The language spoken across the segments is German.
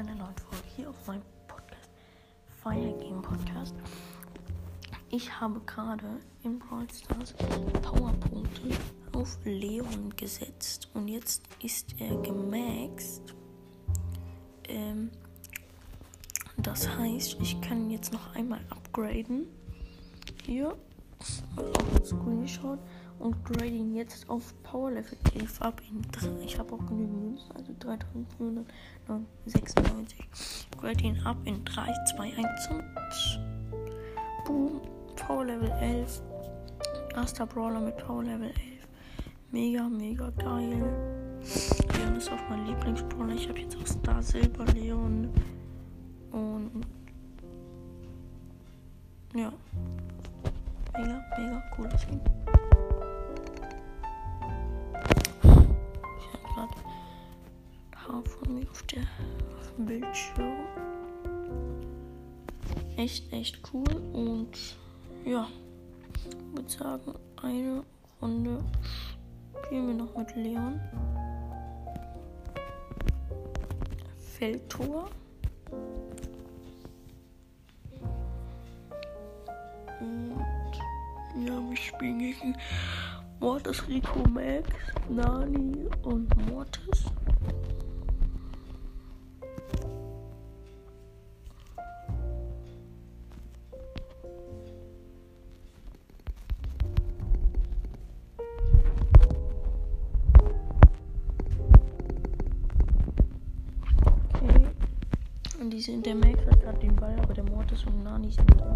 einer neuen Folge hier auf meinem Podcast, Fire Game Podcast. Ich habe gerade in Brawl Stars Powerpunkte auf Leon gesetzt und jetzt ist er gemaxt. Ähm, das heißt, ich kann jetzt noch einmal upgraden. Hier, mal auf Screenshot und grade ihn jetzt auf Power Level 11 ab. Ich habe auch genügend Münzen, also 3496. Grade ihn ab in 3, 2, 1 und boom. Power Level 11. Erster Brawler mit Power Level 11. Mega, mega geil. Leon ist auch mein Lieblingsbrawler. Ich habe jetzt auch Star Silber Leon. Und ja. Mega, mega cooles Ding. Von mir auf, der, auf Bildschirm. Echt, echt cool. Und ja, ich würde sagen, eine Runde spielen wir noch mit Leon. Feldtor. Und ja, wir spielen gegen Mortis, Rico, Max, Nani und Mortis. Und die sind der Max hat den Ball, aber der Mortis und Nani sind da.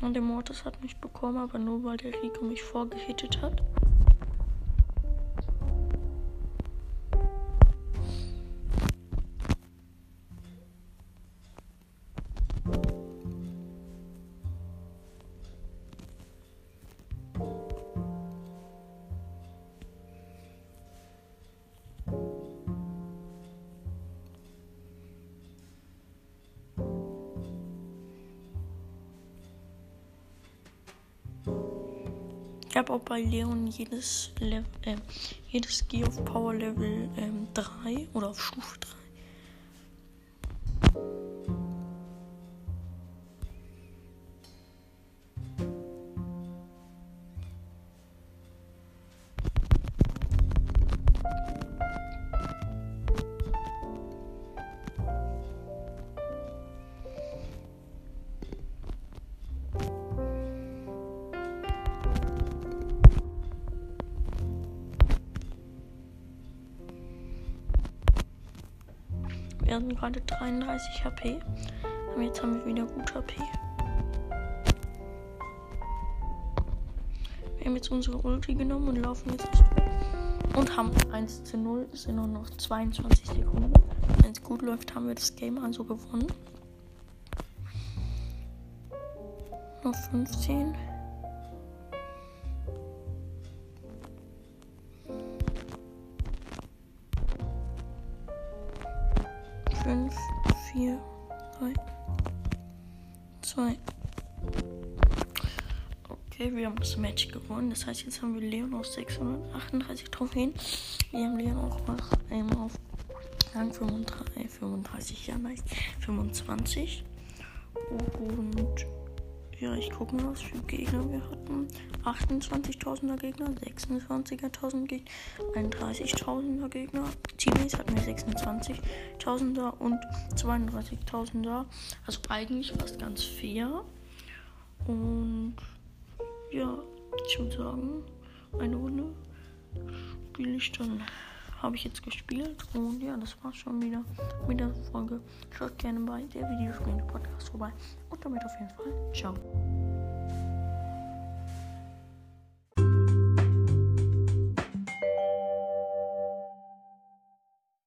Und der Mortis hat mich bekommen, aber nur weil der Rico mich vorgehittet hat. Habe auch bei Leon jedes, Level, äh, jedes Gear auf Power Level ähm, 3 oder auf Stufe 3. Wir hatten gerade 33 HP. Und jetzt haben wir wieder gut HP. Wir haben jetzt unsere Ulti genommen und laufen jetzt und haben 1 zu 0. Es sind nur noch 22 Sekunden. Wenn es gut läuft, haben wir das Game also gewonnen. Noch 15. 5, 4, 3, 2. Okay, wir haben das Match gewonnen. Das heißt, jetzt haben wir Leon auf 638 Trophäen. Wir haben Leon auch noch ähm, auf Rang 35, 35, ja, nice, 25. Und ja, ich gucke mal, was für Gegner wir hatten. 28.000er Gegner, 26.000er Gegner, 31.000er Gegner. Teammates hatten wir 26.000er und 32.000er. Also eigentlich fast ganz fair. Und ja, ich würde sagen, eine Runde spiele ich dann habe ich jetzt gespielt. Und ja, das war's schon wieder mit der Folge. Schaut gerne bei der Videospiele Podcast vorbei. Und damit auf jeden Fall. Ciao.